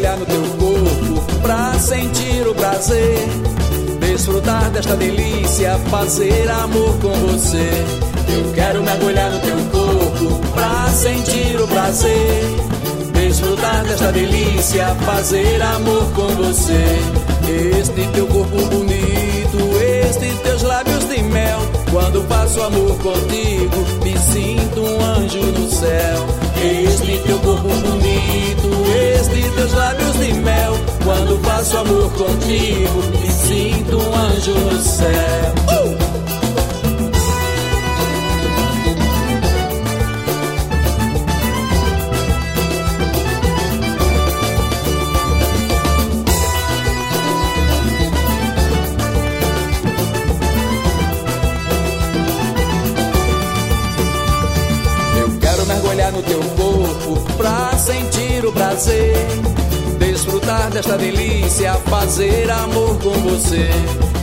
mergulhar no teu corpo pra sentir o prazer. Desfrutar desta delícia, fazer amor com você. Eu quero mergulhar no teu corpo pra sentir o prazer. Desfrutar desta delícia, fazer amor com você. Este teu corpo bonito, este teus lábios de mel. Quando faço amor contigo, me sinto um anjo no céu. Contigo, me sinto um anjo no céu. Uh! mergulhar no teu corpo pra sentir o prazer. Desfrutar desta delícia, fazer amor com você.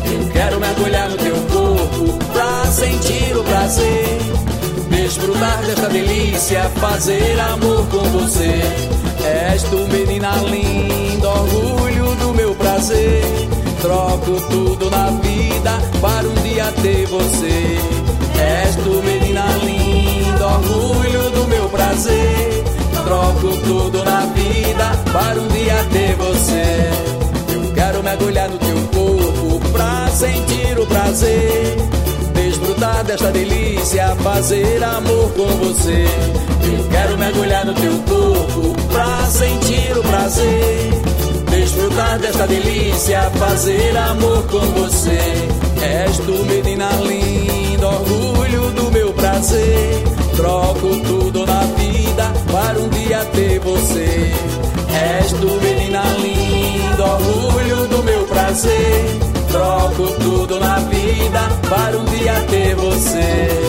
Eu quero mergulhar no teu corpo pra sentir o prazer. Desfrutar desta delícia, fazer amor com você. És tu, menina linda, orgulho do meu prazer. Troco tudo na vida para um dia ter você. Tudo na vida para um dia ter você. Eu quero mergulhar no teu corpo pra sentir o prazer. Desfrutar desta delícia, fazer amor com você. Eu quero mergulhar no teu corpo pra sentir o prazer. Desfrutar desta delícia, fazer amor com você. Ter você. És tu, menina linda, orgulho do meu prazer. Troco tudo na vida para um dia ter você.